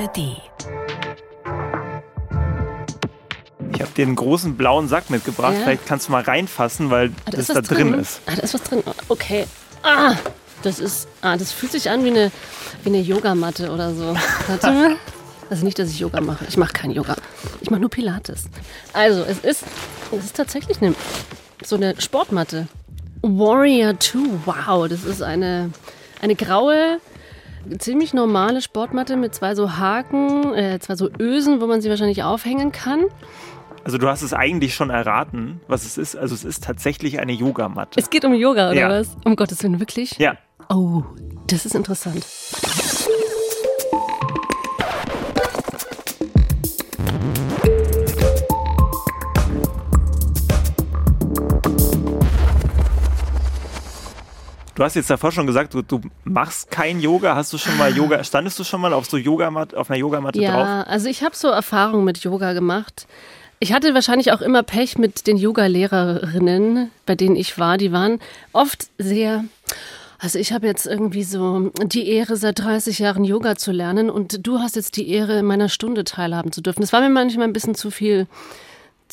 ARD. Ich habe dir einen großen blauen Sack mitgebracht. Ja. Vielleicht kannst du mal reinfassen, weil Ah, das, ist da was drin ist. Ah, da ist was drin. Okay. Ah, das ist. Ah, das fühlt sich an wie eine, wie eine Yogamatte oder so. Warte mal. Also nicht, dass ich Yoga mache. Ich mache kein Yoga. Ich mache nur Pilates. Also, es ist, es ist tatsächlich eine, so eine Sportmatte. Warrior 2. Wow, das ist eine, eine graue, ziemlich normale Sportmatte mit zwei so Haken, äh, zwei so Ösen, wo man sie wahrscheinlich aufhängen kann. Also du hast es eigentlich schon erraten, was es ist. Also es ist tatsächlich eine Yogamatte. Es geht um Yoga, oder Ja. was? Um Gottes Willen, wirklich? Ja, Oh, das ist interessant. Du hast jetzt davor schon gesagt, du, du machst kein Yoga. Hast du schon mal Yoga? Standest du schon mal auf so Yogamatte, auf einer Yogamatte drauf? Ja, also ich habe so Erfahrungen mit Yoga gemacht. Ich hatte wahrscheinlich auch immer Pech mit den Yoga-Lehrerinnen, bei denen ich war. Die waren oft sehr. Also ich habe jetzt irgendwie so die Ehre, seit 30 Jahren Yoga zu lernen und du hast jetzt die Ehre, in meiner Stunde teilhaben zu dürfen. Das war mir manchmal ein bisschen zu viel,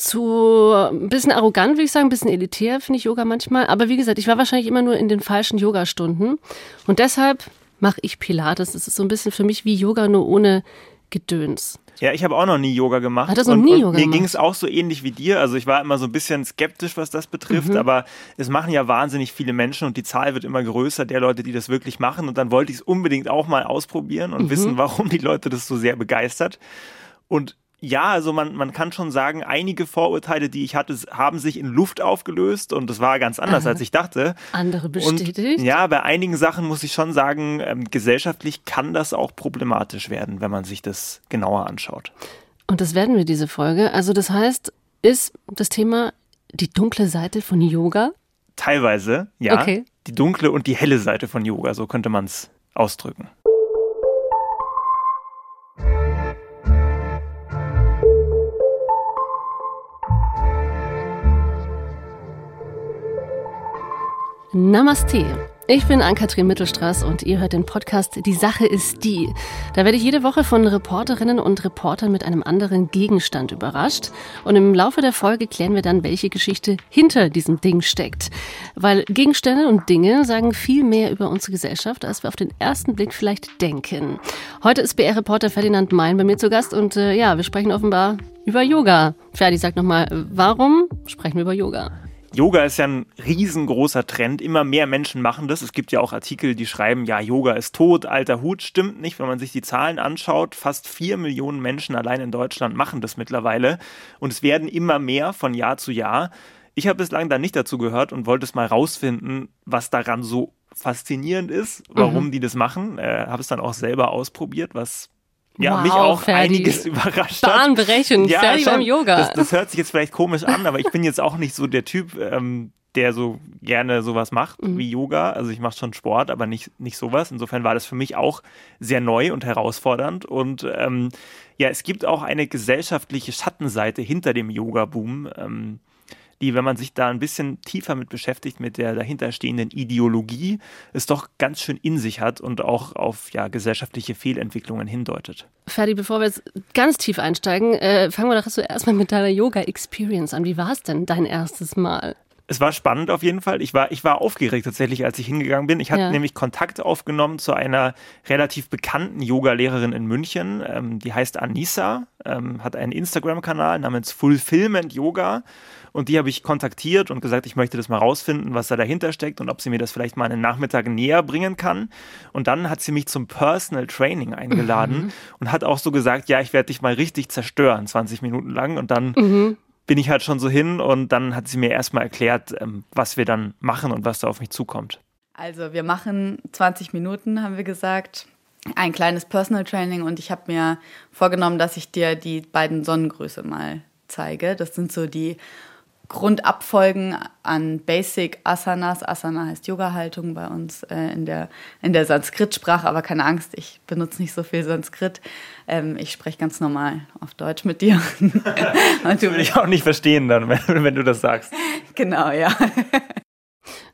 zu, ein bisschen arrogant, würde ich sagen, ein bisschen elitär, finde ich Yoga manchmal. Aber wie gesagt, ich war wahrscheinlich immer nur in den falschen Yogastunden und deshalb mache ich Pilates. Das ist so ein bisschen für mich wie Yoga, nur ohne Gedöns. Ja, ich habe auch noch nie Yoga gemacht. Hat er noch und, nie und Yoga mir gemacht? ging es auch so ähnlich wie dir. Also ich war immer so ein bisschen skeptisch, was das betrifft, Mhm. aber es machen ja wahnsinnig viele Menschen und die Zahl wird immer größer der Leute, die das wirklich machen. Und dann wollte ich es unbedingt auch mal ausprobieren und Mhm. wissen, warum die Leute das so sehr begeistert. Und ja, also man, man kann schon sagen, einige Vorurteile, die ich hatte, haben sich in Luft aufgelöst und das war ganz anders, als ich dachte. Andere bestätigt. Und ja, bei einigen Sachen muss ich schon sagen, ähm, gesellschaftlich kann das auch problematisch werden, wenn man sich das genauer anschaut. Und das werden wir diese Folge. Also das heißt, ist das Thema die dunkle Seite von Yoga? Teilweise, ja. Okay. Die dunkle und die helle Seite von Yoga, so könnte man es ausdrücken. Namaste. Ich bin Ann-Kathrin Mittelstraß und ihr hört den Podcast Die Sache ist die. Da werde ich jede Woche von Reporterinnen und Reportern mit einem anderen Gegenstand überrascht. Und im Laufe der Folge klären wir dann, welche Geschichte hinter diesem Ding steckt. Weil Gegenstände und Dinge sagen viel mehr über unsere Gesellschaft, als wir auf den ersten Blick vielleicht denken. Heute ist BR-Reporter Ferdinand Mein bei mir zu Gast und äh, ja, wir sprechen offenbar über Yoga. Ferdi, sag nochmal, warum sprechen wir über Yoga? Yoga ist ja ein riesengroßer Trend. Immer mehr Menschen machen das. Es gibt ja auch Artikel, die schreiben, ja, Yoga ist tot, alter Hut. Stimmt nicht, wenn man sich die Zahlen anschaut. Fast vier Millionen Menschen allein in Deutschland machen das mittlerweile. Und es werden immer mehr von Jahr zu Jahr. Ich habe bislang da nicht dazu gehört und wollte es mal rausfinden, was daran so faszinierend ist, warum die das machen. Äh, habe es dann auch selber ausprobiert, was ja, Wow, mich auch Ferdi. einiges überrascht hat. Bahnbrechend, Ferdi schon. beim Yoga. Das, das hört sich jetzt vielleicht komisch an, aber ich bin jetzt auch nicht so der Typ, ähm, der so gerne sowas macht Mhm. wie Yoga. Also ich mache schon Sport, aber nicht, nicht sowas. Insofern war das für mich auch sehr neu und herausfordernd. Und ähm, ja, es gibt auch eine gesellschaftliche Schattenseite hinter dem Yoga-Boom. Ähm, die, wenn man sich da ein bisschen tiefer mit beschäftigt, mit der dahinterstehenden Ideologie, es doch ganz schön in sich hat und auch auf ja, gesellschaftliche Fehlentwicklungen hindeutet. Ferdi, bevor wir jetzt ganz tief einsteigen, äh, fangen wir doch erstmal mit deiner Yoga-Experience an. Wie war es denn dein erstes Mal? Es war spannend auf jeden Fall. Ich war, ich war aufgeregt tatsächlich, als ich hingegangen bin. Ich hatte Ja. nämlich Kontakt aufgenommen zu einer relativ bekannten Yoga-Lehrerin in München. Ähm, die heißt Anissa, ähm, hat einen Instagram-Kanal namens Fulfillment Yoga. Und die habe ich kontaktiert und gesagt, ich möchte das mal rausfinden, was da dahinter steckt und ob sie mir das vielleicht mal einen Nachmittag näher bringen kann. Und dann hat sie mich zum Personal Training eingeladen und hat auch so gesagt, ja, ich werde dich mal richtig zerstören, 20 Minuten lang. Und dann bin ich halt schon so hin und dann hat sie mir erstmal erklärt, ähm, was wir dann machen und was da auf mich zukommt. Also wir machen 20 Minuten, haben wir gesagt. Ein kleines Personal Training und ich habe mir vorgenommen, dass ich dir die beiden Sonnengröße mal zeige. Das sind so die Grundabfolgen an Basic Asanas. Asana heißt Yoga-Haltung bei uns äh, in der, in der Sanskrit-Sprache, aber keine Angst, ich benutze nicht so viel Sanskrit. Ähm, ich spreche ganz normal auf Deutsch mit dir. Du Würde ich auch nicht verstehen dann, wenn, wenn du das sagst. Genau, ja.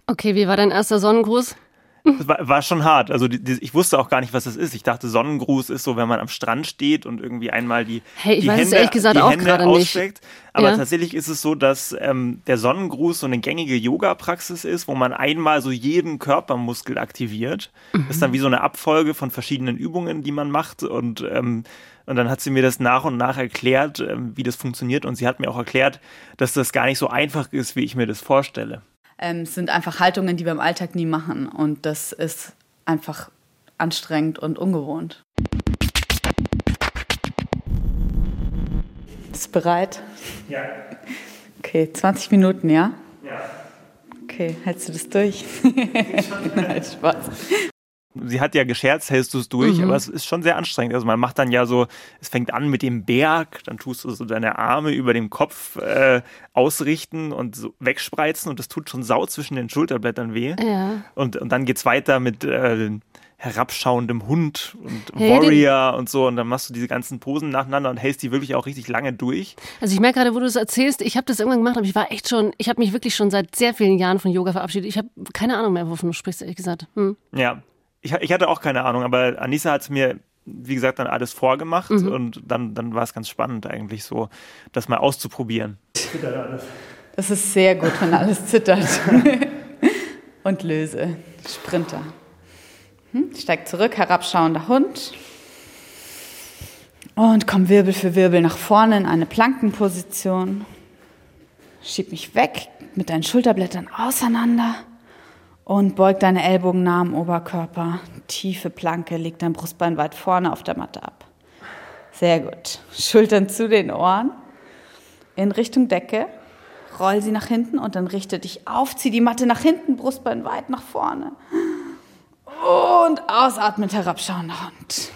Okay, wie war dein erster Sonnengruß? Das war, war schon hart. Also die, die, ich wusste auch gar nicht, was das ist. Ich dachte, Sonnengruß ist so, wenn man am Strand steht und irgendwie einmal die, hey, die Hände, die Hände ausstreckt. Aber Ja. tatsächlich ist es so, dass ähm, der Sonnengruß so eine gängige Yoga-Praxis ist, wo man einmal so jeden Körpermuskel aktiviert. Das ist dann wie so eine Abfolge von verschiedenen Übungen, die man macht. Und, ähm, und dann hat sie mir das nach und nach erklärt, ähm, wie das funktioniert. Und sie hat mir auch erklärt, dass das gar nicht so einfach ist, wie ich mir das vorstelle. Ähm, sind einfach Haltungen, die wir im Alltag nie machen. Und das ist einfach anstrengend und ungewohnt. Bist du bereit? Ja. Okay, 20 Minuten, ja? ja. Okay, hältst du das durch? Nein, Spaß. Sie hat ja gescherzt, hältst du es durch, aber es ist schon sehr anstrengend. Also man macht dann ja so, es fängt an mit dem Berg, dann tust du so deine Arme über dem Kopf äh, ausrichten und so wegspreizen und das tut schon sau zwischen den Schulterblättern weh. Ja. Und, und dann geht's weiter mit äh, herabschauendem Hund und den- Warrior und so und dann machst du diese ganzen Posen nacheinander und hältst die wirklich auch richtig lange durch. Also ich merke gerade, wo du es erzählst, ich habe das irgendwann gemacht, aber ich war echt schon, ich habe mich wirklich schon seit sehr vielen Jahren von Yoga verabschiedet. Ich habe keine Ahnung mehr, wovon du sprichst, ehrlich gesagt. Hm. Ja, ich, ich hatte auch keine Ahnung, aber Anissa hat es mir, wie gesagt, dann alles vorgemacht und dann, dann war es ganz spannend eigentlich so, das mal auszuprobieren. Das ist sehr gut, wenn alles zittert. Und löse. Sprinter. Hm? Steig zurück, herabschauender Hund. Und komm Wirbel für Wirbel nach vorne in eine Plankenposition. Schieb mich weg mit deinen Schulterblättern auseinander. Und beug deine Ellbogen nah am Oberkörper. Tiefe Planke, leg dein Brustbein weit vorne auf der Matte ab. Sehr gut. Schultern zu den Ohren. In Richtung Decke. Roll sie nach hinten und dann richte dich auf. Zieh die Matte nach hinten, Brustbein weit nach vorne. Und ausatmen, herabschauender Hund.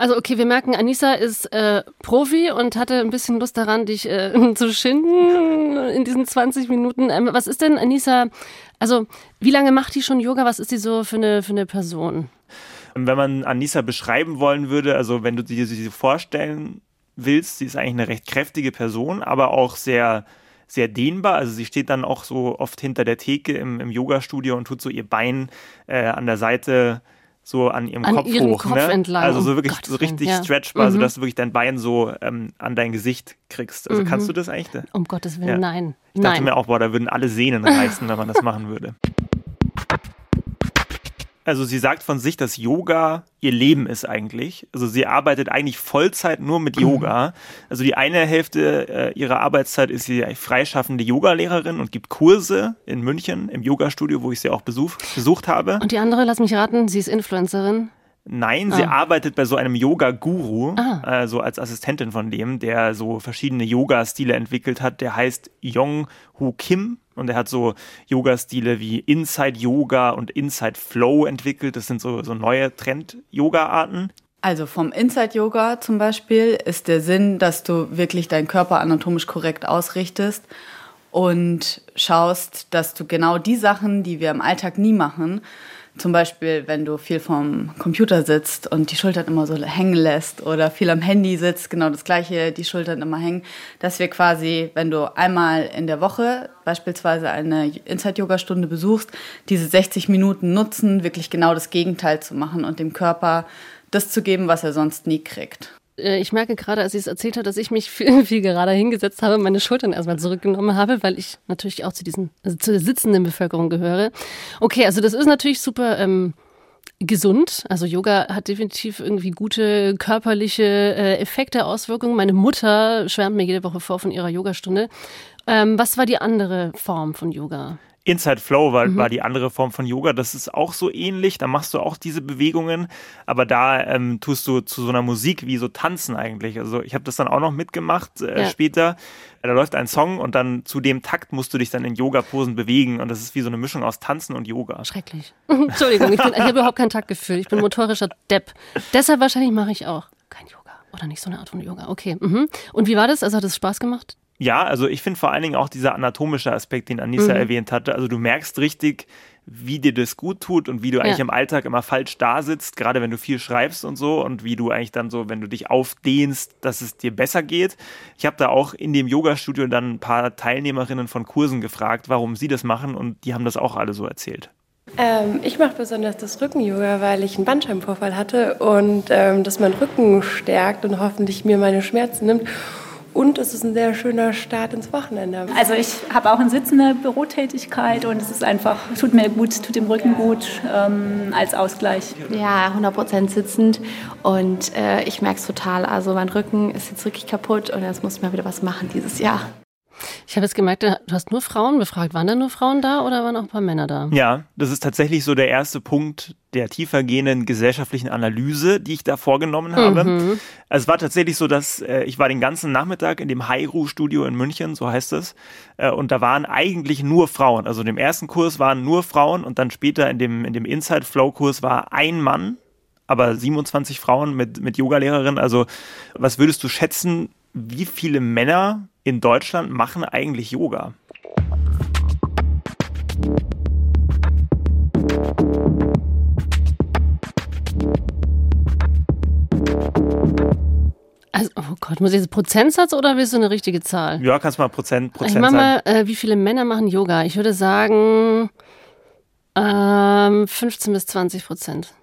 Also okay, wir merken, Anissa ist äh, Profi und hatte ein bisschen Lust daran, dich äh, zu schinden in diesen 20 Minuten. Ähm, was ist denn Anissa, also wie lange macht die schon Yoga? Was ist die so für eine, für eine Person? Wenn man Anissa beschreiben wollen würde, also wenn du dir sie vorstellen willst, sie ist eigentlich eine recht kräftige Person, aber auch sehr, sehr dehnbar. Also sie steht dann auch so oft hinter der Theke im, im Yoga-Studio und tut so ihr Bein äh, an der Seite so an ihrem An Kopf hoch. Kopf ne? entlang, Also so um wirklich Gottes so Willen, richtig ja. stretchbar, Mhm. dass du wirklich dein Bein so ähm, an dein Gesicht kriegst. Also kannst du das eigentlich? Um Gottes Willen, Ja. nein. Ich dachte nein. mir auch, boah, da würden alle Sehnen reißen, wenn man das machen würde. Also sie sagt von sich, dass Yoga ihr Leben ist eigentlich. Also sie arbeitet eigentlich Vollzeit nur mit Yoga. Also die eine Hälfte äh, ihrer Arbeitszeit ist sie freischaffende Yogalehrerin und gibt Kurse in München im Yogastudio, wo ich sie auch besuch, besucht habe. Und die andere, lass mich raten, sie ist Influencerin. Nein, sie arbeitet bei so einem Yoga-Guru, Ah. also als Assistentin von dem, der so verschiedene Yoga-Stile entwickelt hat. Der heißt Yong Hu Kim und er hat so Yoga-Stile wie Inside Yoga und Inside Flow entwickelt. Das sind so, so neue Trend-Yoga-Arten. Also vom Inside Yoga zum Beispiel ist der Sinn, dass du wirklich deinen Körper anatomisch korrekt ausrichtest und schaust, dass du genau die Sachen, die wir im Alltag nie machen, zum Beispiel, wenn du viel vom Computer sitzt und die Schultern immer so hängen lässt oder viel am Handy sitzt, genau das Gleiche, die Schultern immer hängen, dass wir quasi, wenn du einmal in der Woche beispielsweise eine Inside-Yoga-Stunde besuchst, diese 60 Minuten nutzen, wirklich genau das Gegenteil zu machen und dem Körper das zu geben, was er sonst nie kriegt. Äh, Ich merke gerade, als sie es erzählt hat, dass ich mich viel, viel gerade hingesetzt habe, meine Schultern erstmal zurückgenommen habe, weil ich natürlich auch zu diesen, also zu der sitzenden Bevölkerung gehöre. Okay, also das ist natürlich super ähm, gesund. Also Yoga hat definitiv irgendwie gute körperliche äh, Effekte, Auswirkungen. Meine Mutter schwärmt mir jede Woche vor von ihrer Yogastunde. Ähm, was war die andere Form von Yoga? Inside Flow war, war die andere Form von Yoga. Das ist auch so ähnlich. Da machst du auch diese Bewegungen, aber da ähm, tust du zu so einer Musik wie so tanzen eigentlich. Also ich habe das dann auch noch mitgemacht äh, Ja. später. Da läuft ein Song und dann zu dem Takt musst du dich dann in Yoga-Posen bewegen und das ist wie so eine Mischung aus Tanzen und Yoga. Schrecklich. Entschuldigung, ich, bin- ich habe überhaupt kein Taktgefühl. Ich bin motorischer Depp. Deshalb wahrscheinlich mache ich auch kein Yoga. Oder nicht so eine Art von Yoga. Okay. Mhm. Und wie war das? Also hat es Spaß gemacht? Ja, also ich finde vor allen Dingen auch dieser anatomische Aspekt, den Anissa Mhm. erwähnt hatte. Also du merkst richtig, wie dir das gut tut und wie du eigentlich Ja. im Alltag immer falsch da sitzt, gerade wenn du viel schreibst und so und wie du eigentlich dann so, wenn du dich aufdehnst, dass es dir besser geht. Ich habe da auch in dem Yoga-Studio dann ein paar Teilnehmerinnen von Kursen gefragt, warum sie das machen und die haben das auch alle so erzählt. Ähm, ich mache besonders das Rücken-Yoga, weil ich einen Bandscheibenvorfall hatte und ähm, das meinen Rücken stärkt und hoffentlich mir meine Schmerzen nimmt. Und es ist ein sehr schöner Start ins Wochenende. Also ich habe auch eine sitzende Bürotätigkeit und es ist einfach, tut mir gut, tut dem Rücken gut ähm, als Ausgleich. Ja, 100 Prozent sitzend und äh, ich merke es total. Also mein Rücken ist jetzt wirklich kaputt und jetzt muss ich mal wieder was machen dieses Jahr. Ich habe jetzt gemerkt, du hast nur Frauen befragt. Waren da nur Frauen da oder waren auch ein paar Männer da? Ja, das ist tatsächlich so der erste Punkt der tiefergehenden gesellschaftlichen Analyse, die ich da vorgenommen habe. Mhm. Also es war tatsächlich so, dass äh, ich war den ganzen Nachmittag in dem Hairu-Studio in München, so heißt es, äh, und da waren eigentlich nur Frauen. Also im ersten Kurs waren nur Frauen und dann später in dem, in dem Inside-Flow-Kurs war ein Mann, aber 27 Frauen mit, mit Yogalehrerin. Also was würdest du schätzen, wie viele Männer in Deutschland machen eigentlich Yoga? Also, oh Gott, muss ich jetzt Prozentsatz oder willst du eine richtige Zahl? Ja, kannst mal Prozent, Prozent Ich mach mal, äh, wie viele Männer machen Yoga? Ich würde sagen ähm, 15 bis 20 Prozent.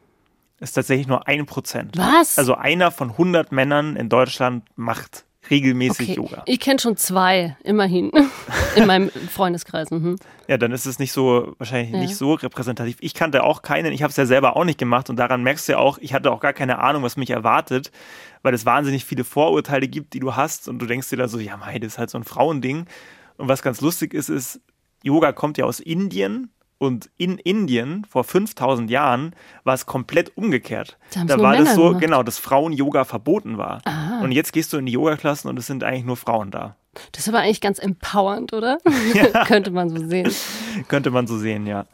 Ist tatsächlich nur ein Prozent. Was? Also einer von 100 Männern in Deutschland macht regelmäßig okay. Yoga. Ich kenne schon zwei, immerhin, in meinem Freundeskreis. Mhm. Ja, dann ist es nicht so, wahrscheinlich ja. nicht so repräsentativ. Ich kannte auch keinen, ich habe es ja selber auch nicht gemacht und daran merkst du ja auch, ich hatte auch gar keine Ahnung, was mich erwartet, weil es wahnsinnig viele Vorurteile gibt, die du hast und du denkst dir da so, ja, mei, das ist halt so ein Frauending. Und was ganz lustig ist, ist, Yoga kommt ja aus Indien und in Indien vor 5000 Jahren war es komplett umgekehrt. Da, da war das so, gemacht. genau, dass Frauen-Yoga verboten war. Aha. Und jetzt gehst du in die Yoga-Klassen und es sind eigentlich nur Frauen da. Das ist aber eigentlich ganz empowernd, oder? Ja. Könnte man so sehen. Könnte man so sehen, ja.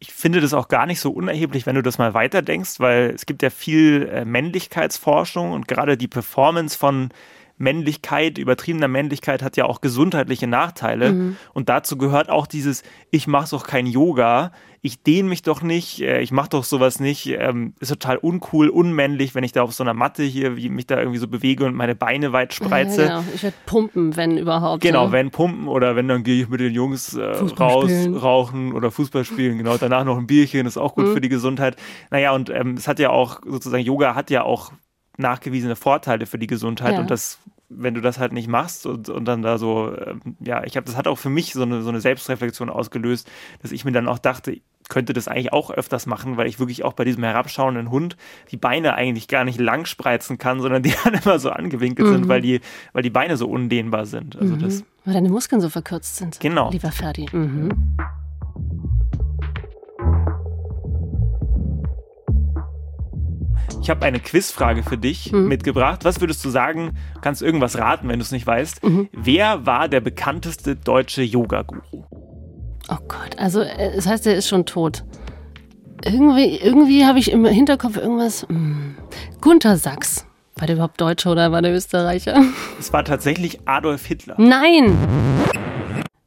Ich finde das auch gar nicht so unerheblich, wenn du das mal weiterdenkst, weil es gibt ja viel äh, Männlichkeitsforschung und gerade die Performance von Männlichkeit, übertriebener Männlichkeit hat ja auch gesundheitliche Nachteile. Mhm. Und dazu gehört auch dieses, ich mache doch kein Yoga, ich dehne mich doch nicht, äh, ich mache doch sowas nicht, ähm, ist total uncool, unmännlich, wenn ich da auf so einer Matte hier, wie mich da irgendwie so bewege und meine Beine weit spreize. Ja, genau. Ich werde pumpen, wenn überhaupt. Genau, ja. wenn pumpen oder wenn, dann gehe ich mit den Jungs äh, raus, rauchen oder Fußball spielen. Genau, danach noch ein Bierchen, ist auch gut mhm. für die Gesundheit. Naja, und ähm, es hat ja auch sozusagen, Yoga hat ja auch nachgewiesene Vorteile für die Gesundheit ja. und das wenn du das halt nicht machst und, und dann da so, äh, ja, ich habe, das hat auch für mich so eine, so eine Selbstreflexion ausgelöst, dass ich mir dann auch dachte, könnte das eigentlich auch öfters machen, weil ich wirklich auch bei diesem herabschauenden Hund die Beine eigentlich gar nicht lang spreizen kann, sondern die dann immer so angewinkelt mhm. sind, weil die, weil die Beine so undehnbar sind. Also mhm. das, weil deine Muskeln so verkürzt sind. Genau. Lieber Ferdi. Mhm. Ich habe eine Quizfrage für dich mhm. mitgebracht. Was würdest du sagen? Kannst irgendwas raten, wenn du es nicht weißt. Mhm. Wer war der bekannteste deutsche Yoga-Guru? Oh Gott, also äh, das heißt, er ist schon tot. Irgendwie, irgendwie habe ich im Hinterkopf irgendwas. Mh. Hm, Gunther Sachs. War der überhaupt Deutscher oder war der Österreicher? Es war tatsächlich Adolf Hitler. Nein!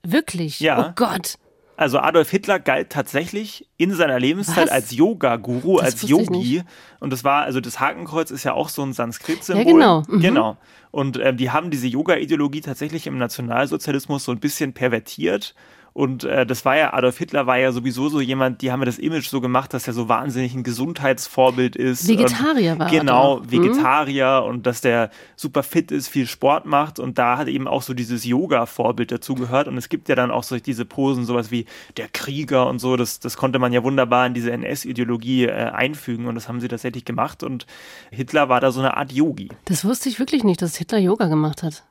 Wirklich? Ja. Oh Gott. Also Adolf Hitler galt tatsächlich in seiner Lebenszeit Was? als Yoga-Guru, als Yogi. Und das war, also das Hakenkreuz ist ja auch so ein Sanskrit-Symbol. Ja, genau. Mhm. Genau. Und ähm, die haben diese Yoga-Ideologie tatsächlich im Nationalsozialismus so ein bisschen pervertiert und äh, das war ja, Adolf Hitler war ja sowieso so jemand, die haben ja das Image so gemacht, dass er so wahnsinnig ein Gesundheitsvorbild ist. Vegetarier war er. Genau, mhm. Vegetarier mhm. und dass der super fit ist, viel Sport macht. Und da hat eben auch so dieses Yoga-Vorbild dazugehört. Und es gibt ja dann auch so diese Posen, sowas wie der Krieger und so. Das, das konnte man ja wunderbar in diese NS-Ideologie äh, einfügen. Und das haben sie tatsächlich gemacht. Und Hitler war da so eine Art Yogi. Das wusste ich wirklich nicht, dass Hitler Yoga gemacht hat.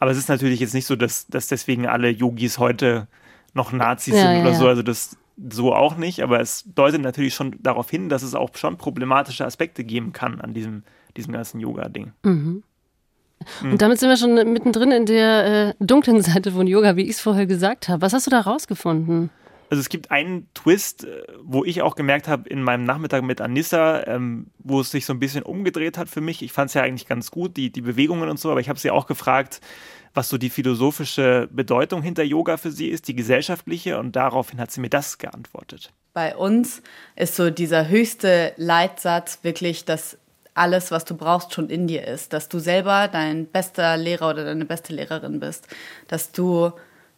Aber es ist natürlich jetzt nicht so, dass, dass deswegen alle Yogis heute noch Nazis ja, sind oder ja, so. Also das so auch nicht, aber es deutet natürlich schon darauf hin, dass es auch schon problematische Aspekte geben kann an diesem, diesem ganzen Yoga-Ding. Mhm. Und mhm. damit sind wir schon mittendrin in der äh, dunklen Seite von Yoga, wie ich es vorher gesagt habe. Was hast du da rausgefunden? Also es gibt einen Twist, äh, wo ich auch gemerkt habe in meinem Nachmittag mit Anissa, ähm, wo es sich so ein bisschen umgedreht hat für mich. Ich fand es ja eigentlich ganz gut, die, die Bewegungen und so, aber ich habe sie auch gefragt, was so die philosophische Bedeutung hinter Yoga für sie ist, die gesellschaftliche, und daraufhin hat sie mir das geantwortet. Bei uns ist so dieser höchste Leitsatz wirklich, dass alles, was du brauchst, schon in dir ist. Dass du selber dein bester Lehrer oder deine beste Lehrerin bist. Dass du,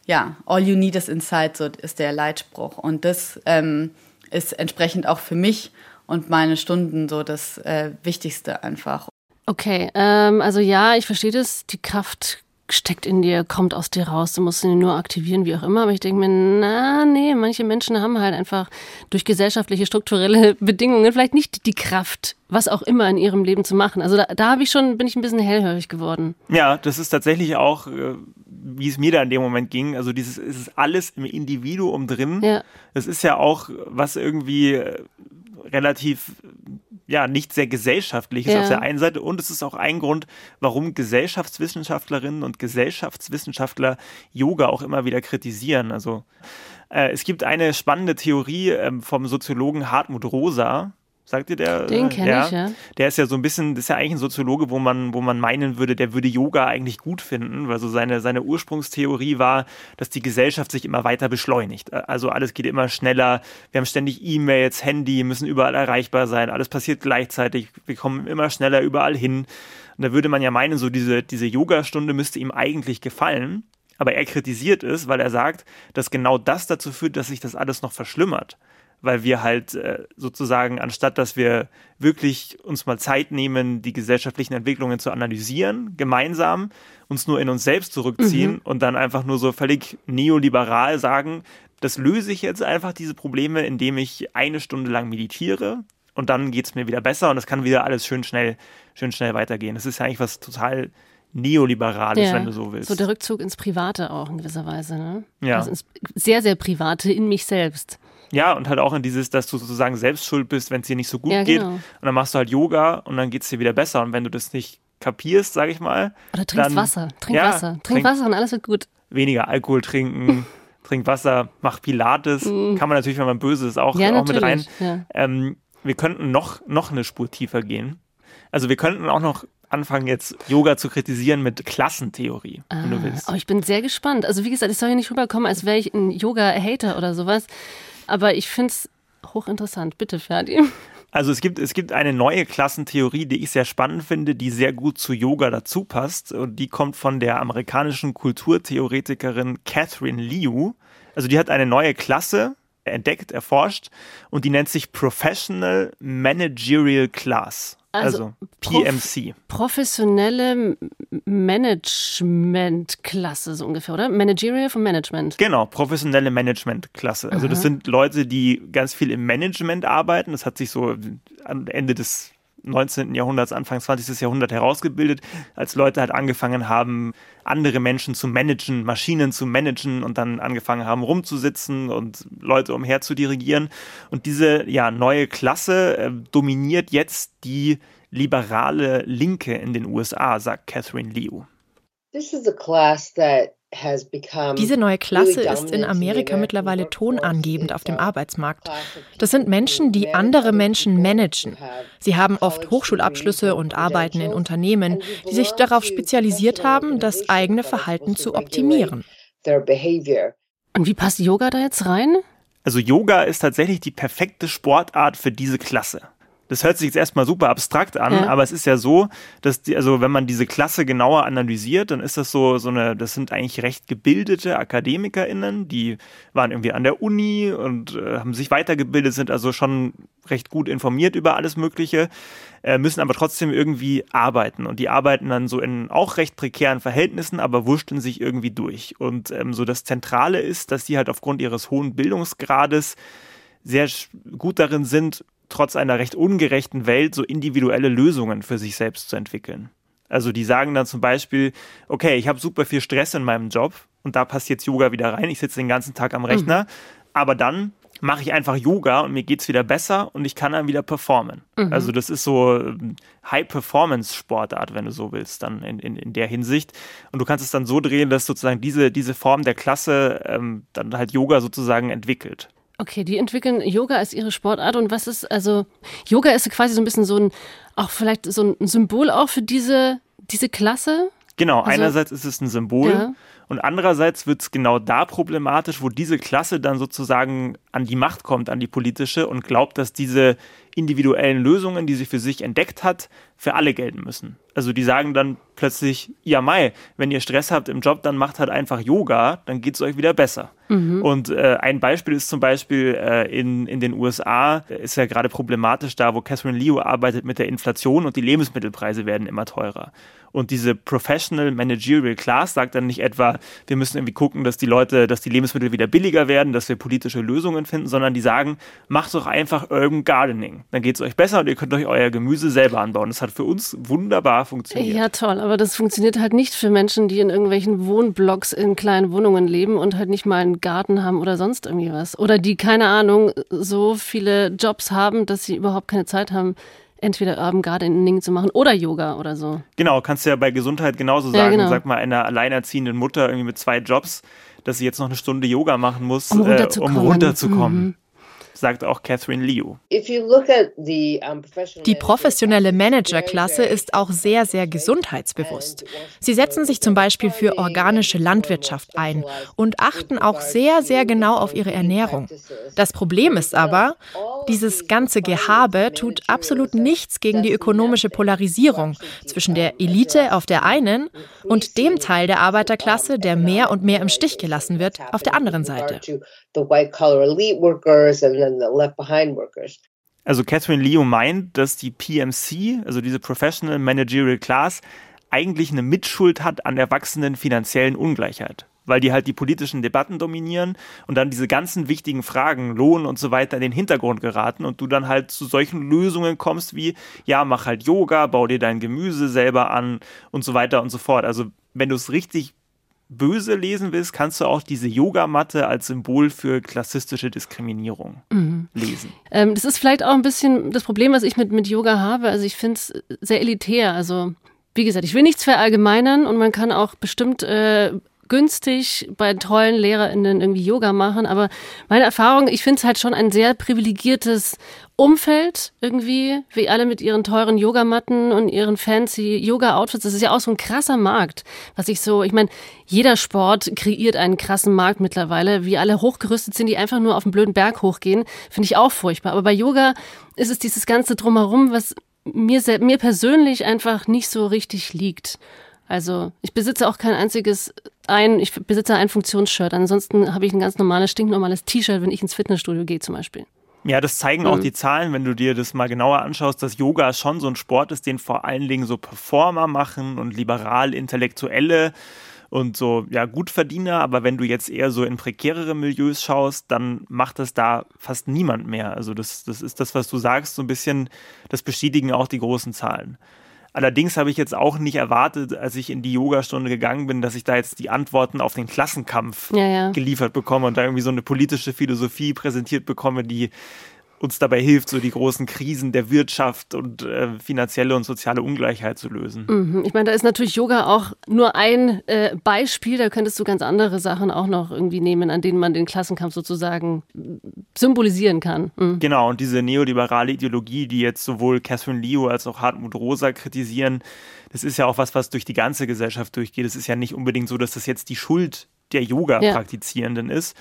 ja, all you need is inside, so ist der Leitspruch. Und das ähm, ist entsprechend auch für mich und meine Stunden so das äh, Wichtigste einfach. Okay, ähm, also ja, ich verstehe das. Die Kraft steckt in dir, kommt aus dir raus, du musst ihn nur aktivieren, wie auch immer. Aber ich denke mir, na, nee, manche Menschen haben halt einfach durch gesellschaftliche, strukturelle Bedingungen vielleicht nicht die Kraft, was auch immer in ihrem Leben zu machen. Also da, da habe ich schon, bin ich ein bisschen hellhörig geworden. Ja, das ist tatsächlich auch, äh, wie es mir da in dem Moment ging. Also dieses, es ist alles im Individuum drin. Ja. Das ist ja auch, was irgendwie äh, relativ ja nicht sehr gesellschaftlich ist Ja. auf der einen Seite und es ist auch ein Grund, warum Gesellschaftswissenschaftlerinnen Gesellschaftswissenschaftler Yoga auch immer wieder kritisieren. Also äh, es gibt eine spannende Theorie ähm, vom Soziologen Hartmut Rosa. Sagt ihr der? Den kenn ich, ja. Der ist ja so ein bisschen, das ist ja eigentlich ein Soziologe, wo man, wo man meinen würde, der würde Yoga eigentlich gut finden, weil so seine, seine Ursprungstheorie war, dass die Gesellschaft sich immer weiter beschleunigt. Also alles geht immer schneller, wir haben ständig E-Mails, Handy, müssen überall erreichbar sein, alles passiert gleichzeitig, wir kommen immer schneller überall hin. Und da würde man ja meinen, so diese, diese Yoga-Stunde müsste ihm eigentlich gefallen. Aber er kritisiert es, weil er sagt, dass genau das dazu führt, dass sich das alles noch verschlimmert weil wir halt äh, sozusagen, anstatt dass wir wirklich uns mal Zeit nehmen, die gesellschaftlichen Entwicklungen zu analysieren, gemeinsam uns nur in uns selbst zurückziehen und dann einfach nur so völlig neoliberal sagen, das löse ich jetzt einfach diese Probleme, indem ich eine Stunde lang meditiere und dann geht es mir wieder besser und es kann wieder alles schön schnell, schön schnell weitergehen. Das ist ja eigentlich was total Neoliberales, wenn du so willst. So der Rückzug ins Private auch in gewisser Weise, ne? Ja. Also sehr, sehr Private in mich selbst. Ja, und halt auch in dieses, dass du sozusagen selbst schuld bist, wenn es dir nicht so gut Ja, geht. genau. Und dann machst du halt Yoga und dann geht es dir wieder besser. Und wenn du das nicht kapierst, sage ich mal, Oder trinkst Dann- Wasser. Trink Ja, Wasser. Trink, trink- Wasser und alles wird gut. weniger Alkohol trinken, trink Wasser, mach Pilates. Kann man natürlich, wenn man böse ist, auch, Mhm. Ja, auch mit rein. Ja. Ähm, wir könnten noch, noch eine Spur tiefer gehen. Also wir könnten auch noch anfangen, jetzt Yoga zu kritisieren mit Klassentheorie, wenn du willst. Oh, ich bin sehr gespannt. Also wie gesagt, ich soll hier nicht rüberkommen, als wäre ich ein Yoga-Hater oder sowas. Aber ich finde es hochinteressant. Bitte, Ferdi. Also es gibt, es gibt eine neue Klassentheorie, die ich sehr spannend finde, die sehr gut zu Yoga dazu passt. Und die kommt von der amerikanischen Kulturtheoretikerin Catherine Liu. Also die hat eine neue Klasse entdeckt, erforscht und die nennt sich Professional Managerial Class. Also Also, PMC. Professionelle Management-Klasse, so ungefähr, oder? Managerial vom Management. Genau, professionelle Managementklasse. Also das sind Leute, die ganz viel im Management arbeiten. Das hat sich so am Ende des 19. Jahrhunderts, Anfang 20. Jahrhundert herausgebildet, als Leute halt angefangen haben, andere Menschen zu managen, Maschinen zu managen und dann angefangen haben, rumzusitzen und Leute umher zu dirigieren. Und diese ja, neue Klasse äh, dominiert jetzt die liberale Linke in den USA, sagt Catherine Liu. This is a class that Diese neue Klasse ist in Amerika mittlerweile tonangebend auf dem a Arbeitsmarkt. Das sind Menschen, die andere Menschen managen. Sie haben oft Hochschulabschlüsse und arbeiten in Unternehmen, die sich darauf spezialisiert haben, das eigene Verhalten zu optimieren. Und wie passt Yoga da jetzt rein? Also Yoga ist tatsächlich die perfekte Sportart für diese Klasse. Das hört sich jetzt erstmal super abstrakt an, Ja. aber es ist ja so, dass die, also wenn man diese Klasse genauer analysiert, dann ist das so, so eine, das sind eigentlich recht gebildete AkademikerInnen, die waren irgendwie an der Uni und äh, haben sich weitergebildet, sind also schon recht gut informiert über alles Mögliche, äh, müssen aber trotzdem irgendwie arbeiten. Und die arbeiten dann so in auch recht prekären Verhältnissen, aber wurschteln sich irgendwie durch. Und ähm, so das Zentrale ist, dass die halt aufgrund ihres hohen Bildungsgrades sehr gut darin sind, trotz einer recht ungerechten Welt so individuelle Lösungen für sich selbst zu entwickeln. Also die sagen dann zum Beispiel, okay, ich habe super viel Stress in meinem Job und da passt jetzt Yoga wieder rein. Ich sitze den ganzen Tag am Rechner, aber dann mache ich einfach Yoga und mir geht's wieder besser und ich kann dann wieder performen. Also das ist so ähm, High-Performance-Sportart, wenn du so willst, dann in, in, in der Hinsicht. Und du kannst es dann so drehen, dass sozusagen diese, diese Form der Klasse ähm, dann halt Yoga sozusagen entwickelt. Okay, die entwickeln Yoga als ihre Sportart und was ist, also Yoga ist quasi so ein bisschen so ein, auch vielleicht so ein Symbol auch für diese, diese Klasse. Genau, Also- einerseits ist es ein Symbol Ja. und andererseits wird es genau da problematisch, wo diese Klasse dann sozusagen an die Macht kommt, an die politische und glaubt, dass diese individuellen Lösungen, die sie für sich entdeckt hat, für alle gelten müssen. Also die sagen dann plötzlich, ja Mai, wenn ihr Stress habt im Job, dann macht halt einfach Yoga, dann geht es euch wieder besser. Mhm. Und äh, ein Beispiel ist zum Beispiel äh, in, in den USA, ist ja gerade problematisch da, wo Catherine Leo arbeitet mit der Inflation und die Lebensmittelpreise werden immer teurer. Und diese Professional Managerial Class sagt dann nicht etwa, wir müssen irgendwie gucken, dass die Leute, dass die Lebensmittel wieder billiger werden, dass wir politische Lösungen finden, sondern die sagen, macht doch einfach Urban Gardening. Dann geht es euch besser und ihr könnt euch euer Gemüse selber anbauen. Das hat für uns wunderbar funktioniert. Ja, toll, aber das funktioniert halt nicht für Menschen, die in irgendwelchen Wohnblocks in kleinen Wohnungen leben und halt nicht mal einen Garten haben oder sonst irgendwie was. Oder die, keine Ahnung, so viele Jobs haben, dass sie überhaupt keine Zeit haben, entweder Urban Gardening zu machen oder Yoga oder so. Genau, kannst du ja bei Gesundheit genauso sagen. Ja, genau. Sag mal, einer alleinerziehenden Mutter irgendwie mit zwei Jobs, dass sie jetzt noch eine Stunde Yoga machen muss, um runterzukommen. Äh, um runterzukommen. Mhm sagt auch Catherine Liu. Die professionelle Managerklasse ist auch sehr, sehr gesundheitsbewusst. Sie setzen sich zum Beispiel für organische Landwirtschaft ein und achten auch sehr, sehr genau auf ihre Ernährung. Das Problem ist aber, dieses ganze Gehabe tut absolut nichts gegen die ökonomische Polarisierung zwischen der Elite auf der einen und dem Teil der Arbeiterklasse, der mehr und mehr im Stich gelassen wird, auf der anderen Seite the white collar elite workers and then the left behind workers. Also Catherine Leo meint, dass die PMC, also diese Professional Managerial Class, eigentlich eine Mitschuld hat an der wachsenden finanziellen Ungleichheit, weil die halt die politischen Debatten dominieren und dann diese ganzen wichtigen Fragen, Lohn und so weiter in den Hintergrund geraten und du dann halt zu solchen Lösungen kommst wie, ja, mach halt Yoga, bau dir dein Gemüse selber an und so weiter und so fort. Also wenn du es richtig böse lesen willst, kannst du auch diese Yogamatte als Symbol für klassistische Diskriminierung mhm. lesen. Ähm, das ist vielleicht auch ein bisschen das Problem, was ich mit, mit Yoga habe. Also ich finde es sehr elitär. Also wie gesagt, ich will nichts verallgemeinern und man kann auch bestimmt äh, günstig bei tollen LehrerInnen irgendwie Yoga machen, aber meine Erfahrung, ich finde es halt schon ein sehr privilegiertes Umfeld irgendwie, wie alle mit ihren teuren Yogamatten und ihren fancy Yoga-Outfits. Das ist ja auch so ein krasser Markt, was ich so, ich meine, jeder Sport kreiert einen krassen Markt mittlerweile. Wie alle hochgerüstet sind, die einfach nur auf den blöden Berg hochgehen, finde ich auch furchtbar. Aber bei Yoga ist es dieses ganze Drumherum, was mir, mir persönlich einfach nicht so richtig liegt. Also ich besitze auch kein einziges ein, ich besitze ein Funktionsshirt. Ansonsten habe ich ein ganz normales, stinknormales T-Shirt, wenn ich ins Fitnessstudio gehe zum Beispiel. Ja, das zeigen mhm. auch die Zahlen, wenn du dir das mal genauer anschaust, dass Yoga schon so ein Sport ist, den vor allen Dingen so Performer machen und liberal-Intellektuelle und so, ja, Gutverdiener. Aber wenn du jetzt eher so in prekärere Milieus schaust, dann macht das da fast niemand mehr. Also das, das ist das, was du sagst, so ein bisschen, das bestätigen auch die großen Zahlen. Allerdings habe ich jetzt auch nicht erwartet, als ich in die Yogastunde gegangen bin, dass ich da jetzt die Antworten auf den Klassenkampf ja, ja. geliefert bekomme und da irgendwie so eine politische Philosophie präsentiert bekomme, die uns dabei hilft, so die großen Krisen der Wirtschaft und äh, finanzielle und soziale Ungleichheit zu lösen. Mhm. Ich meine, da ist natürlich Yoga auch nur ein äh, Beispiel. Da könntest du ganz andere Sachen auch noch irgendwie nehmen, an denen man den Klassenkampf sozusagen symbolisieren kann. Mhm. Genau, und diese neoliberale Ideologie, die jetzt sowohl Catherine Leo als auch Hartmut Rosa kritisieren, das ist ja auch was, was durch die ganze Gesellschaft durchgeht. Es ist ja nicht unbedingt so, dass das jetzt die Schuld der Yoga-Praktizierenden ja. ist.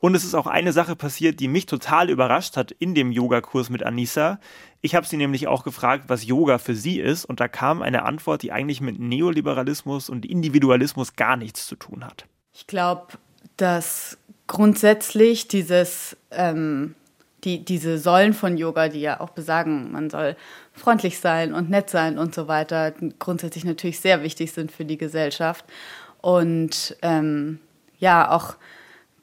Und es ist auch eine Sache passiert, die mich total überrascht hat in dem Yogakurs mit Anissa. Ich habe sie nämlich auch gefragt, was Yoga für sie ist. Und da kam eine Antwort, die eigentlich mit Neoliberalismus und Individualismus gar nichts zu tun hat. Ich glaube, dass grundsätzlich dieses, ähm, die, diese Säulen von Yoga, die ja auch besagen, man soll freundlich sein und nett sein und so weiter, grundsätzlich natürlich sehr wichtig sind für die Gesellschaft. Und ähm, ja, auch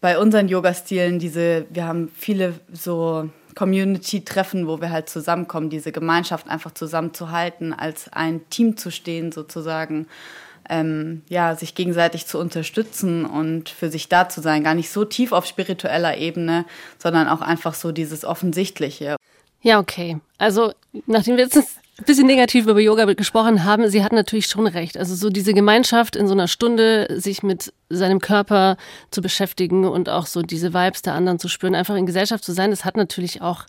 bei unseren Yoga-Stilen diese, wir haben viele so Community-Treffen, wo wir halt zusammenkommen, diese Gemeinschaft einfach zusammenzuhalten, als ein Team zu stehen sozusagen. Ähm, ja, sich gegenseitig zu unterstützen und für sich da zu sein. Gar nicht so tief auf spiritueller Ebene, sondern auch einfach so dieses Offensichtliche. Ja, okay. Also, nachdem wir jetzt ein bisschen negativ über Yoga gesprochen haben, sie hat natürlich schon recht. Also so diese Gemeinschaft in so einer Stunde, sich mit seinem Körper zu beschäftigen und auch so diese Vibes der anderen zu spüren, einfach in Gesellschaft zu sein, das hat natürlich auch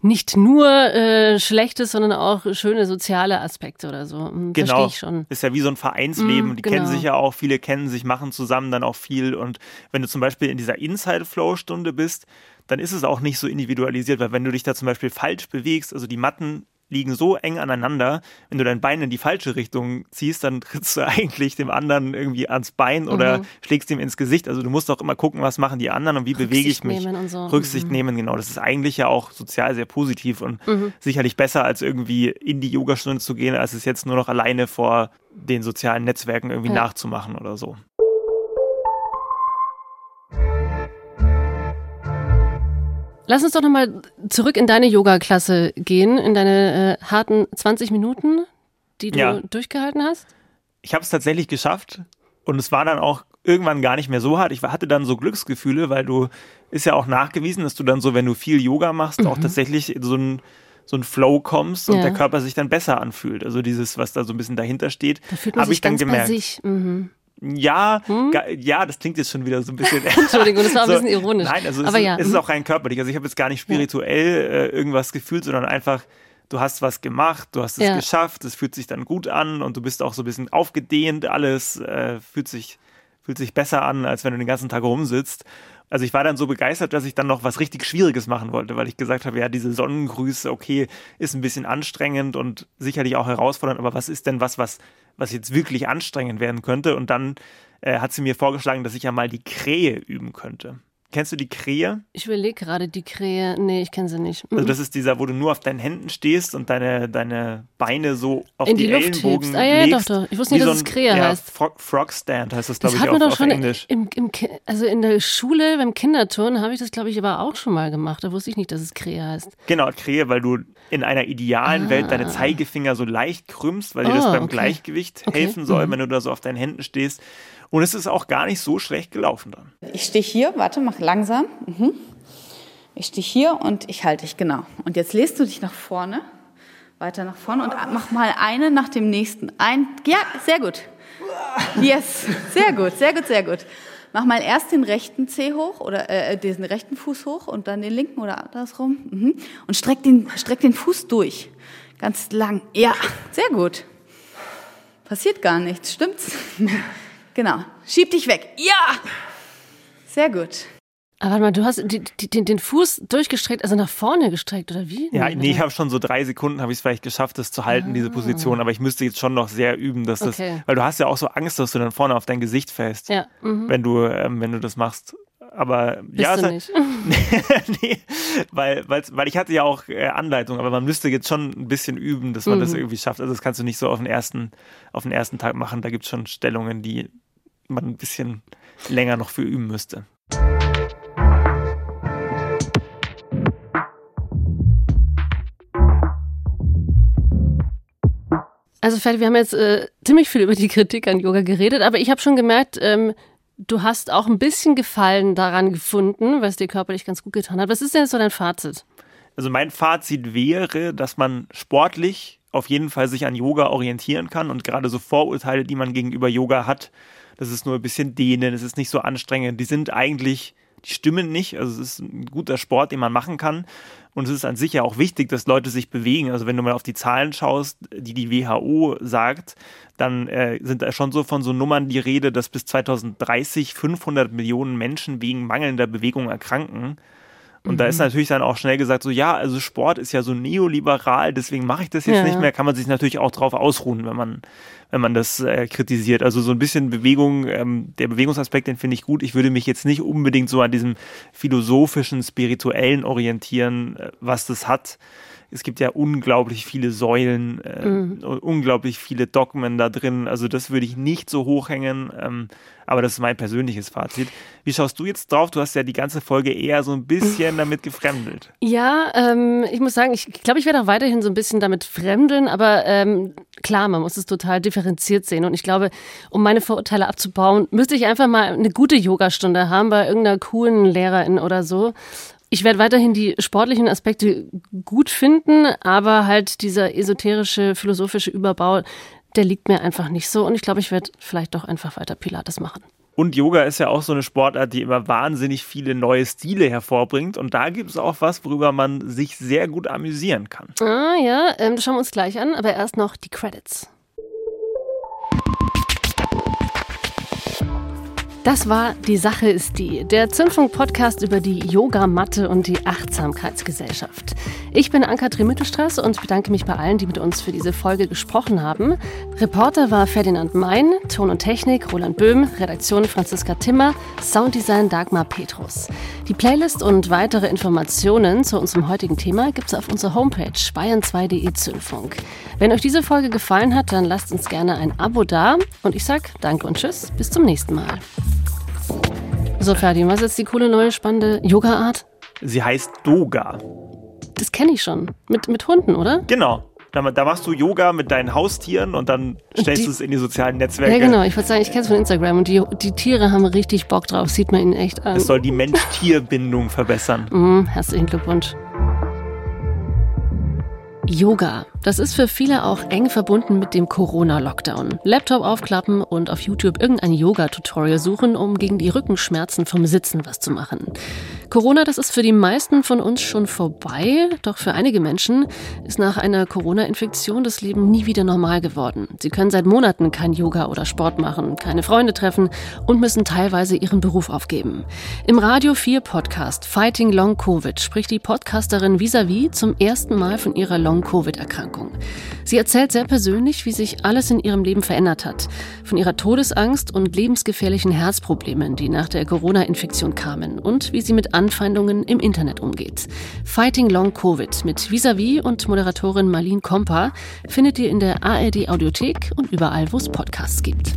nicht nur äh, Schlechtes, sondern auch schöne soziale Aspekte oder so. Hm, genau. Ich schon. Ist ja wie so ein Vereinsleben. Mm, die genau. kennen sich ja auch, viele kennen sich, machen zusammen dann auch viel. Und wenn du zum Beispiel in dieser Inside-Flow-Stunde bist, dann ist es auch nicht so individualisiert, weil wenn du dich da zum Beispiel falsch bewegst, also die Matten liegen so eng aneinander, wenn du dein Bein in die falsche Richtung ziehst, dann trittst du eigentlich dem anderen irgendwie ans Bein oder mhm. schlägst ihm ins Gesicht. Also du musst auch immer gucken, was machen die anderen und wie Rücksicht bewege ich mich. So. Rücksicht mhm. nehmen, genau. Das ist eigentlich ja auch sozial sehr positiv und mhm. sicherlich besser, als irgendwie in die Yogastunde zu gehen, als es jetzt nur noch alleine vor den sozialen Netzwerken irgendwie ja. nachzumachen oder so. Lass uns doch nochmal zurück in deine Yoga-Klasse gehen, in deine äh, harten 20 Minuten, die du ja. durchgehalten hast. Ich habe es tatsächlich geschafft und es war dann auch irgendwann gar nicht mehr so hart. Ich hatte dann so Glücksgefühle, weil du ist ja auch nachgewiesen, dass du dann so, wenn du viel Yoga machst, mhm. auch tatsächlich so ein so ein Flow kommst und ja. der Körper sich dann besser anfühlt. Also dieses, was da so ein bisschen dahinter steht, da habe ich dann gemerkt. Mhm. Ja, hm? ja, das klingt jetzt schon wieder so ein bisschen. Entschuldigung, das war ein bisschen ironisch. Nein, also es, ja. es ist hm. auch rein körperlich. Also ich habe jetzt gar nicht spirituell äh, irgendwas gefühlt, sondern einfach, du hast was gemacht, du hast es ja. geschafft, es fühlt sich dann gut an und du bist auch so ein bisschen aufgedehnt, alles äh, fühlt sich fühlt sich besser an, als wenn du den ganzen Tag rumsitzt. Also ich war dann so begeistert, dass ich dann noch was richtig Schwieriges machen wollte, weil ich gesagt habe, ja, diese Sonnengrüße, okay, ist ein bisschen anstrengend und sicherlich auch herausfordernd, aber was ist denn was, was, was jetzt wirklich anstrengend werden könnte? Und dann äh, hat sie mir vorgeschlagen, dass ich ja mal die Krähe üben könnte. Kennst du die Krähe? Ich überlege gerade die Krähe. Nee, ich kenne sie nicht. Also das ist dieser, wo du nur auf deinen Händen stehst und deine, deine Beine so auf In die, die Luft Ellenbogen hebst. Ah ja, legst, doch, doch. Ich wusste nicht, dass so es Krähe ja, heißt. Frog Stand heißt das, glaube ich, auf, auf Englisch. Im, im, also in der Schule beim Kinderturnen habe ich das, glaube ich, aber auch schon mal gemacht. Da wusste ich nicht, dass es Krähe heißt. Genau, Krähe, weil du in einer idealen ah. Welt deine Zeigefinger so leicht krümmst, weil dir oh, das beim okay. Gleichgewicht okay. helfen soll, mhm. wenn du da so auf deinen Händen stehst. Und es ist auch gar nicht so schlecht gelaufen dann. Ich stehe hier, warte, mach langsam. Mhm. Ich stehe hier und ich halte dich, genau. Und jetzt lässt du dich nach vorne, weiter nach vorne und mach mal eine nach dem nächsten. Ein, ja, sehr gut. Yes, sehr gut, sehr gut, sehr gut. Mach mal erst den rechten Zeh hoch oder äh, diesen rechten Fuß hoch und dann den linken oder andersrum. Mhm. Und streck den, streck den Fuß durch. Ganz lang. Ja, sehr gut. Passiert gar nichts, stimmt's? Genau. Schieb dich weg. Ja! Sehr gut. Aber warte mal, du hast die, die, den, den Fuß durchgestreckt, also nach vorne gestreckt, oder wie? Ja, nee, ich habe schon so drei Sekunden, habe ich es vielleicht geschafft, das zu halten, ah. diese Position. Aber ich müsste jetzt schon noch sehr üben, dass okay. das, weil du hast ja auch so Angst, dass du dann vorne auf dein Gesicht fällst, ja. Mhm. wenn du, ähm, wenn du das machst. Aber Bist ja, du nicht. nee, weil, weil, weil ich hatte ja auch äh, Anleitung, aber man müsste jetzt schon ein bisschen üben, dass man mhm. das irgendwie schafft. Also das kannst du nicht so auf den ersten, auf den ersten Tag machen. Da gibt es schon Stellungen, die man ein bisschen länger noch für üben müsste. Also Ferdi, wir haben jetzt äh, ziemlich viel über die Kritik an Yoga geredet, aber ich habe schon gemerkt, ähm, du hast auch ein bisschen Gefallen daran gefunden, was dir körperlich ganz gut getan hat. Was ist denn jetzt so dein Fazit? Also mein Fazit wäre, dass man sportlich auf jeden Fall sich an Yoga orientieren kann und gerade so Vorurteile, die man gegenüber Yoga hat, das ist nur ein bisschen dehnen, es ist nicht so anstrengend. Die sind eigentlich, die stimmen nicht. Also es ist ein guter Sport, den man machen kann. Und es ist an sich ja auch wichtig, dass Leute sich bewegen. Also wenn du mal auf die Zahlen schaust, die die WHO sagt, dann äh, sind da schon so von so Nummern die Rede, dass bis 2030 500 Millionen Menschen wegen mangelnder Bewegung erkranken. Und mhm. da ist mhm. natürlich dann auch schnell gesagt, so ja, also Sport ist ja so neoliberal, deswegen mache ich das jetzt ja. nicht mehr. Kann man sich natürlich auch drauf ausruhen, wenn man, wenn man das äh, kritisiert. Also so ein bisschen Bewegung, ähm, der Bewegungsaspekt, den finde ich gut. Ich würde mich jetzt nicht unbedingt so an diesem philosophischen, spirituellen orientieren, äh, was das hat es gibt ja unglaublich viele Säulen, äh, mhm. unglaublich viele Dogmen da drin. Also das würde ich nicht so hochhängen, ähm, aber das ist mein persönliches Fazit. Wie schaust du jetzt drauf? Du hast ja die ganze Folge eher so ein bisschen damit gefremdelt. Ja, ähm, ich muss sagen, ich glaube, ich werde auch weiterhin so ein bisschen damit fremdeln, aber ähm, klar, man muss es total differenziert sehen. Und ich glaube, um meine Vorurteile abzubauen, müsste ich einfach mal eine gute Yogastunde haben bei irgendeiner coolen Lehrerin oder so Ich werde weiterhin die sportlichen Aspekte gut finden, aber halt dieser esoterische, philosophische Überbau, der liegt mir einfach nicht so. Und ich glaube, ich werde vielleicht doch einfach weiter Pilates machen. Und Yoga ist ja auch so eine Sportart, die immer wahnsinnig viele neue Stile hervorbringt. Und da gibt es auch was, worüber man sich sehr gut amüsieren kann. Ah ja, ähm, das schauen wir uns gleich an. Aber erst noch die Credits. Das war Die Sache ist die, der Zündfunk-Podcast über die Yogamatte und die Achtsamkeitsgesellschaft. Ich bin Ann-Kathrin Mittelstraße und bedanke mich bei allen, die mit uns für diese Folge gesprochen haben. Reporter war Ferdinand Mein, Ton und Technik Roland Böhm, Redaktion Franziska Timmer, Sounddesign Dagmar Petrus. Die Playlist und weitere Informationen zu unserem heutigen Thema gibt es auf unserer Homepage bayern2.de Zündfunk. Wenn euch diese Folge gefallen hat, dann lasst uns gerne ein Abo da und ich sag Danke und Tschüss, bis zum nächsten Mal. So, Ferdi, was ist jetzt die coole neue spannende Yoga-Art? Sie heißt Doga. Das kenne ich schon. Mit, mit Hunden, oder? Genau. Da, da, machst du Yoga mit deinen Haustieren und dann stellst du es in die sozialen Netzwerke. Ja, genau. Ich würde sagen, ich kenne es von Instagram und die, die Tiere haben richtig Bock drauf. Sieht man ihnen echt an. Es soll die Mensch-Tier-Bindung verbessern. Mm, herzlichen Glückwunsch. Yoga. Das ist für viele auch eng verbunden mit dem Corona-Lockdown. Laptop aufklappen und auf YouTube irgendein Yoga-Tutorial suchen, um gegen die Rückenschmerzen vom Sitzen was zu machen. Corona, das ist für die meisten von uns schon vorbei, doch für einige Menschen ist nach einer Corona-Infektion das Leben nie wieder normal geworden. Sie können seit Monaten kein Yoga oder Sport machen, keine Freunde treffen und müssen teilweise ihren Beruf aufgeben. Im Radio 4 Podcast Fighting Long Covid spricht die Podcasterin Visavi zum ersten Mal von ihrer Long-Covid-Erkrankung. Sie erzählt sehr persönlich, wie sich alles in ihrem Leben verändert hat. Von ihrer Todesangst und lebensgefährlichen Herzproblemen, die nach der Corona-Infektion kamen und wie sie mit Anfeindungen im Internet umgeht. Fighting Long Covid mit Visavi und Moderatorin Marlene Kompa findet ihr in der ARD Audiothek und überall, wo es Podcasts gibt.